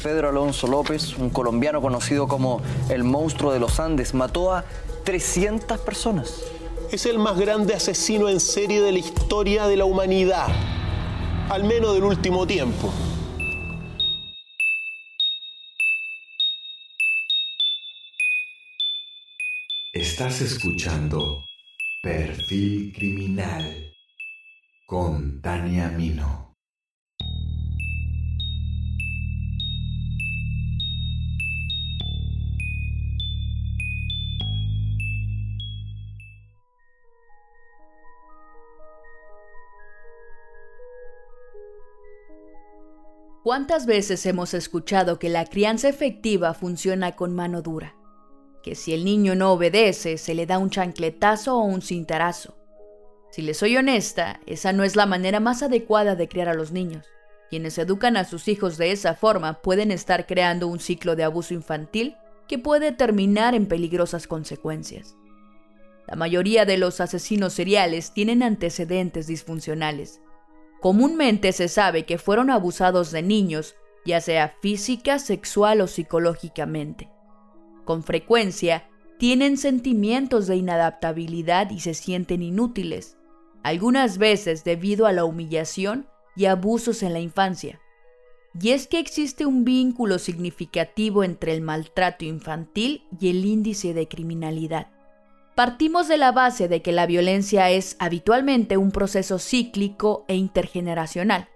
Pedro Alonso López, un colombiano conocido como el monstruo de los Andes, mató a 300 personas. Es el más grande asesino en serie de la historia de la humanidad, al menos del último tiempo. Estás escuchando Perfil Criminal con Tania Mino. ¿Cuántas veces hemos escuchado que la crianza efectiva funciona con mano dura? Que si el niño no obedece, se le da un chancletazo o un cintarazo. Si le soy honesta, esa no es la manera más adecuada de criar a los niños. Quienes educan a sus hijos de esa forma pueden estar creando un ciclo de abuso infantil que puede terminar en peligrosas consecuencias. La mayoría de los asesinos seriales tienen antecedentes disfuncionales Comúnmente se sabe que fueron abusados de niños, ya sea física, sexual o psicológicamente. Con frecuencia, tienen sentimientos de inadaptabilidad y se sienten inútiles, algunas veces debido a la humillación y abusos en la infancia. Y es que existe un vínculo significativo entre el maltrato infantil y el índice de criminalidad. Partimos de la base de que la violencia es habitualmente un proceso cíclico e intergeneracional.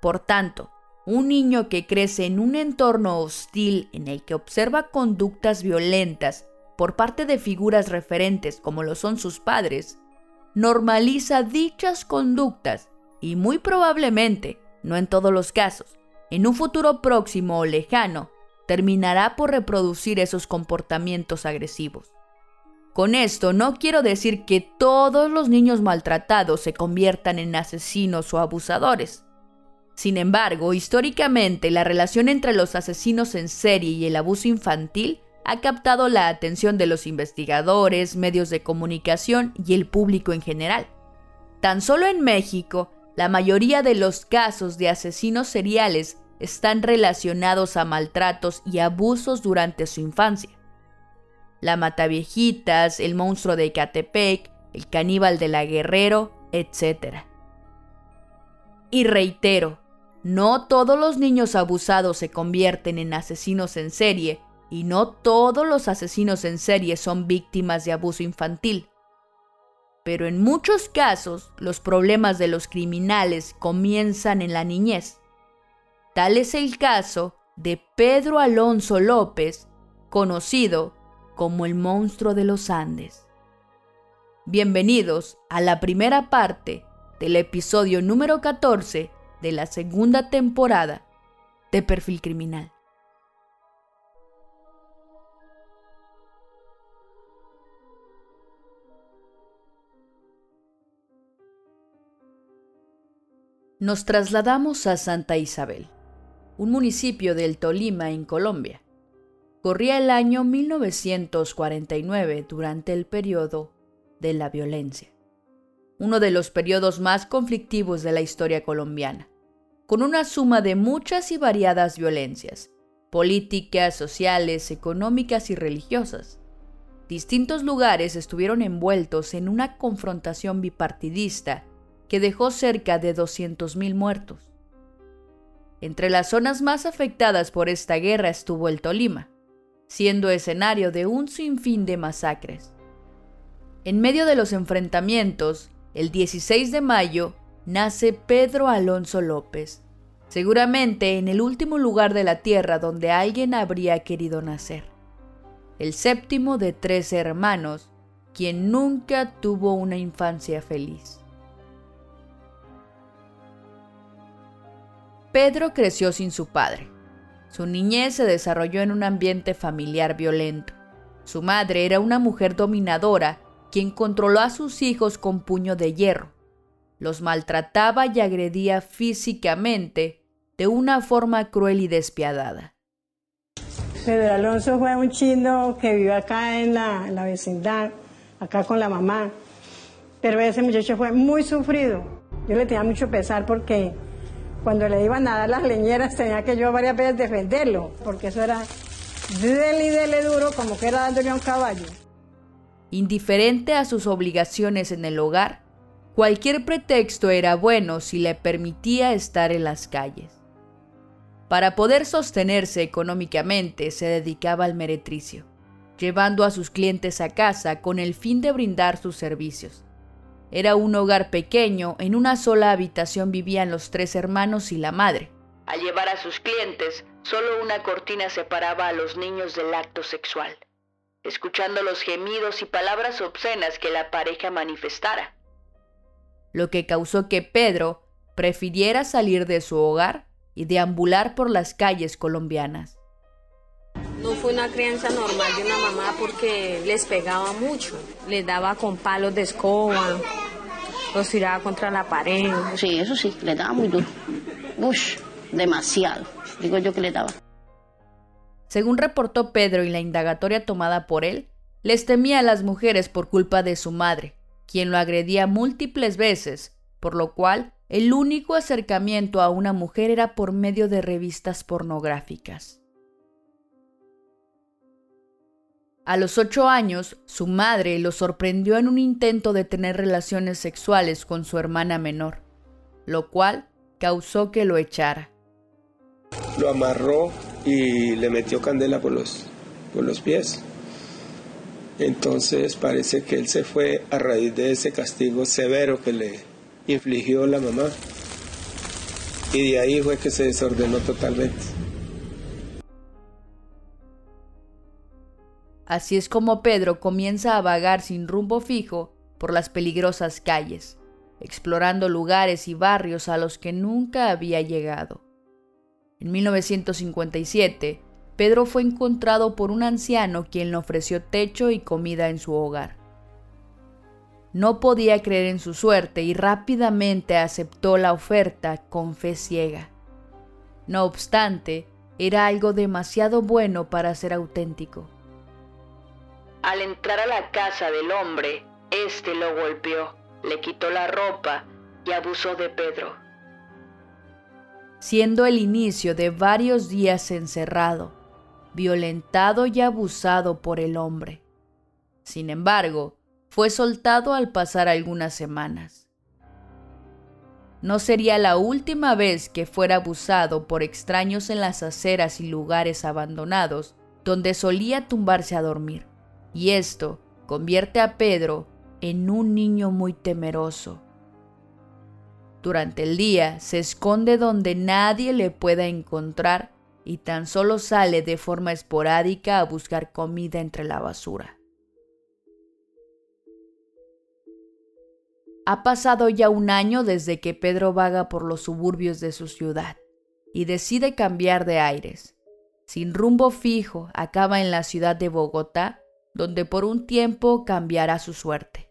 Por tanto, un niño que crece en un entorno hostil en el que observa conductas violentas por parte de figuras referentes como lo son sus padres, normaliza dichas conductas y muy probablemente, no en todos los casos, en un futuro próximo o lejano, terminará por reproducir esos comportamientos agresivos. Con esto no quiero decir que todos los niños maltratados se conviertan en asesinos o abusadores. Sin embargo, históricamente la relación entre los asesinos en serie y el abuso infantil ha captado la atención de los investigadores, medios de comunicación y el público en general. Tan solo en México, la mayoría de los casos de asesinos seriales están relacionados a maltratos y abusos durante su infancia la Mataviejitas, el monstruo de Ecatepec, el caníbal de la Guerrero, etc. Y reitero, no todos los niños abusados se convierten en asesinos en serie y no todos los asesinos en serie son víctimas de abuso infantil. Pero en muchos casos los problemas de los criminales comienzan en la niñez. Tal es el caso de Pedro Alonso López, conocido como el monstruo de los Andes. Bienvenidos a la primera parte del episodio número 14 de la segunda temporada de Perfil Criminal. Nos trasladamos a Santa Isabel, un municipio del Tolima en Colombia Corría el año 1949 durante el periodo de la violencia, uno de los periodos más conflictivos de la historia colombiana, con una suma de muchas y variadas violencias, políticas, sociales, económicas y religiosas. Distintos lugares estuvieron envueltos en una confrontación bipartidista que dejó cerca de 200.000 muertos. Entre las zonas más afectadas por esta guerra estuvo el Tolima, siendo escenario de un sinfín de masacres. En medio de los enfrentamientos, el 16 de mayo, nace Pedro Alonso López, seguramente en el último lugar de la tierra donde alguien habría querido nacer. El séptimo de tres hermanos, quien nunca tuvo una infancia feliz. Pedro creció sin su padre. Su niñez se desarrolló en un ambiente familiar violento. Su madre era una mujer dominadora quien controló a sus hijos con puño de hierro. Los maltrataba y agredía físicamente de una forma cruel y despiadada. Pedro Alonso fue un chino que vive acá en la, en la vecindad, acá con la mamá. Pero ese muchacho fue muy sufrido. Yo le tenía mucho pesar porque cuando le iban a dar las leñeras tenía que yo varias veces defenderlo, porque eso era dele y dele duro como que era dándole a un caballo. Indiferente a sus obligaciones en el hogar, cualquier pretexto era bueno si le permitía estar en las calles. Para poder sostenerse económicamente se dedicaba al meretricio, llevando a sus clientes a casa con el fin de brindar sus servicios. Era un hogar pequeño, en una sola habitación vivían los tres hermanos y la madre. Al llevar a sus clientes, solo una cortina separaba a los niños del acto sexual, escuchando los gemidos y palabras obscenas que la pareja manifestara. Lo que causó que Pedro prefiriera salir de su hogar y deambular por las calles colombianas. No fue una crianza normal de una mamá porque les pegaba mucho, les daba con palos de escoba, los tiraba contra la pared. Sí, eso sí, le daba muy duro. Ush, demasiado, digo yo que le daba. Según reportó Pedro y la indagatoria tomada por él, les temía a las mujeres por culpa de su madre, quien lo agredía múltiples veces, por lo cual el único acercamiento a una mujer era por medio de revistas pornográficas. A los ocho años, su madre lo sorprendió en un intento de tener relaciones sexuales con su hermana menor, lo cual causó que lo echara. Lo amarró y le metió candela por los, por los pies. Entonces parece que él se fue a raíz de ese castigo severo que le infligió la mamá. Y de ahí fue que se desordenó totalmente. Así es como Pedro comienza a vagar sin rumbo fijo por las peligrosas calles, explorando lugares y barrios a los que nunca había llegado. En 1957, Pedro fue encontrado por un anciano quien le ofreció techo y comida en su hogar. No podía creer en su suerte y rápidamente aceptó la oferta con fe ciega. No obstante, era algo demasiado bueno para ser auténtico. Al entrar a la casa del hombre, éste lo golpeó, le quitó la ropa y abusó de Pedro. Siendo el inicio de varios días encerrado, violentado y abusado por el hombre. Sin embargo, fue soltado al pasar algunas semanas. No sería la última vez que fuera abusado por extraños en las aceras y lugares abandonados donde solía tumbarse a dormir y esto convierte a Pedro en un niño muy temeroso. Durante el día se esconde donde nadie le pueda encontrar y tan solo sale de forma esporádica a buscar comida entre la basura. Ha pasado ya un año desde que Pedro vaga por los suburbios de su ciudad y decide cambiar de aires. Sin rumbo fijo, acaba en la ciudad de Bogotá donde por un tiempo cambiará su suerte.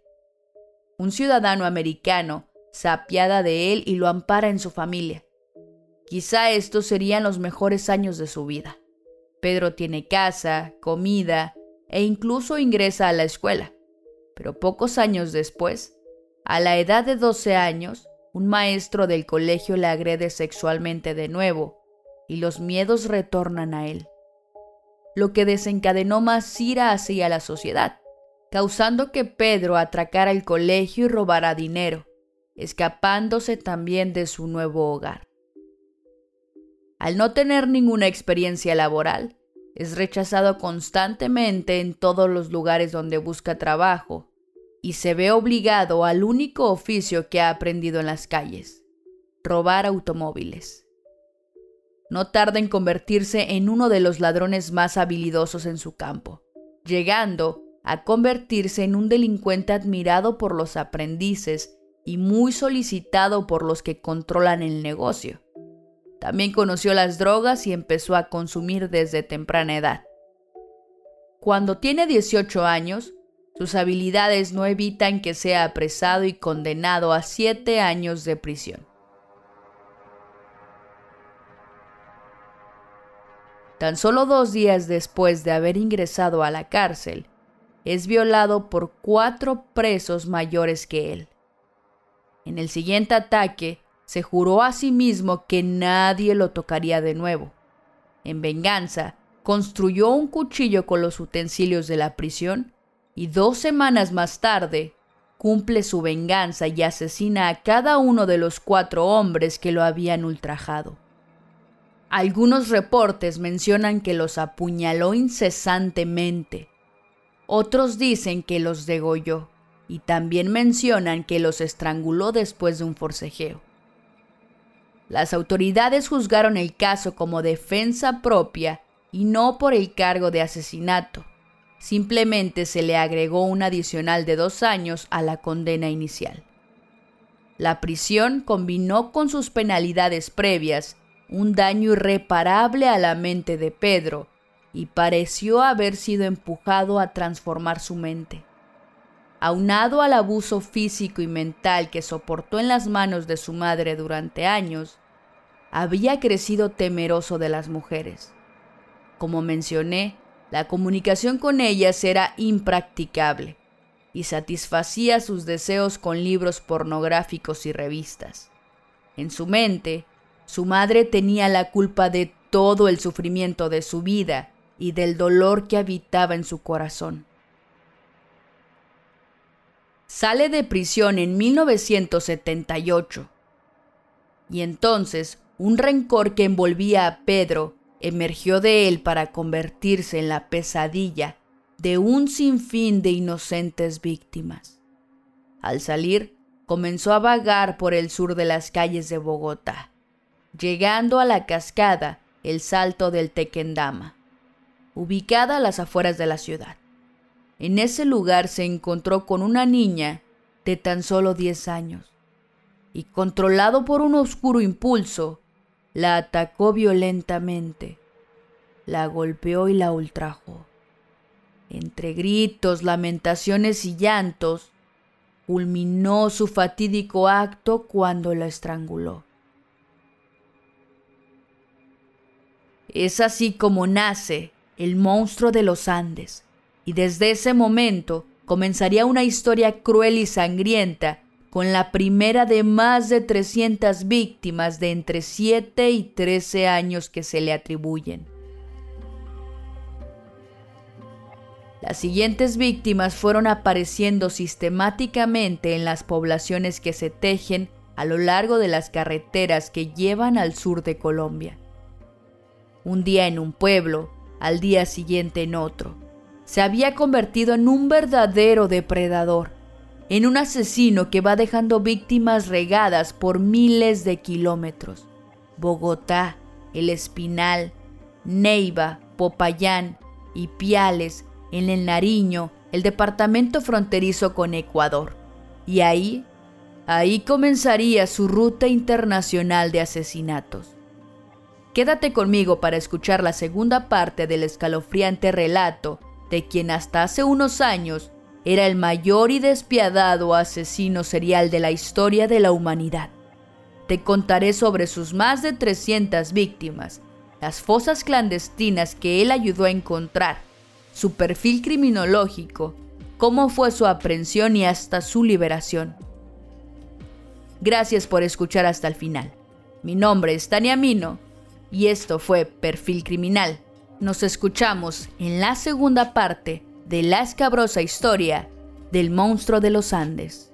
Un ciudadano americano se apiada de él y lo ampara en su familia. Quizá estos serían los mejores años de su vida. Pedro tiene casa, comida e incluso ingresa a la escuela. Pero pocos años después, a la edad de 12 años, un maestro del colegio le agrede sexualmente de nuevo y los miedos retornan a él lo que desencadenó más ira hacia la sociedad, causando que Pedro atracara el colegio y robara dinero, escapándose también de su nuevo hogar. Al no tener ninguna experiencia laboral, es rechazado constantemente en todos los lugares donde busca trabajo y se ve obligado al único oficio que ha aprendido en las calles, robar automóviles no tarda en convertirse en uno de los ladrones más habilidosos en su campo, llegando a convertirse en un delincuente admirado por los aprendices y muy solicitado por los que controlan el negocio. También conoció las drogas y empezó a consumir desde temprana edad. Cuando tiene 18 años, sus habilidades no evitan que sea apresado y condenado a 7 años de prisión. Tan solo dos días después de haber ingresado a la cárcel, es violado por cuatro presos mayores que él. En el siguiente ataque, se juró a sí mismo que nadie lo tocaría de nuevo. En venganza, construyó un cuchillo con los utensilios de la prisión y dos semanas más tarde cumple su venganza y asesina a cada uno de los cuatro hombres que lo habían ultrajado. Algunos reportes mencionan que los apuñaló incesantemente. Otros dicen que los degolló y también mencionan que los estranguló después de un forcejeo. Las autoridades juzgaron el caso como defensa propia y no por el cargo de asesinato. Simplemente se le agregó un adicional de dos años a la condena inicial. La prisión combinó con sus penalidades previas un daño irreparable a la mente de Pedro y pareció haber sido empujado a transformar su mente. Aunado al abuso físico y mental que soportó en las manos de su madre durante años, había crecido temeroso de las mujeres. Como mencioné, la comunicación con ellas era impracticable y satisfacía sus deseos con libros pornográficos y revistas. En su mente, su madre tenía la culpa de todo el sufrimiento de su vida y del dolor que habitaba en su corazón. Sale de prisión en 1978 y entonces un rencor que envolvía a Pedro emergió de él para convertirse en la pesadilla de un sinfín de inocentes víctimas. Al salir, comenzó a vagar por el sur de las calles de Bogotá, llegando a la cascada El Salto del Tequendama, ubicada a las afueras de la ciudad. En ese lugar se encontró con una niña de tan solo 10 años y controlado por un oscuro impulso, la atacó violentamente, la golpeó y la ultrajó. Entre gritos, lamentaciones y llantos, culminó su fatídico acto cuando la estranguló. Es así como nace el monstruo de los Andes, y desde ese momento comenzaría una historia cruel y sangrienta con la primera de más de 300 víctimas de entre 7 y 13 años que se le atribuyen. Las siguientes víctimas fueron apareciendo sistemáticamente en las poblaciones que se tejen a lo largo de las carreteras que llevan al sur de Colombia. Un día en un pueblo, al día siguiente en otro. Se había convertido en un verdadero depredador en un asesino que va dejando víctimas regadas por miles de kilómetros. Bogotá, El Espinal, Neiva, Popayán y Piales, en el Nariño, el departamento fronterizo con Ecuador. Y ahí, ahí comenzaría su ruta internacional de asesinatos. Quédate conmigo para escuchar la segunda parte del escalofriante relato de quien hasta hace unos años era el mayor y despiadado asesino serial de la historia de la humanidad. Te contaré sobre sus más de 300 víctimas, las fosas clandestinas que él ayudó a encontrar, su perfil criminológico, cómo fue su aprehensión y hasta su liberación. Gracias por escuchar hasta el final. Mi nombre es Tania Mino y esto fue Perfil Criminal. Nos escuchamos en la segunda parte de la escabrosa historia del monstruo de los Andes.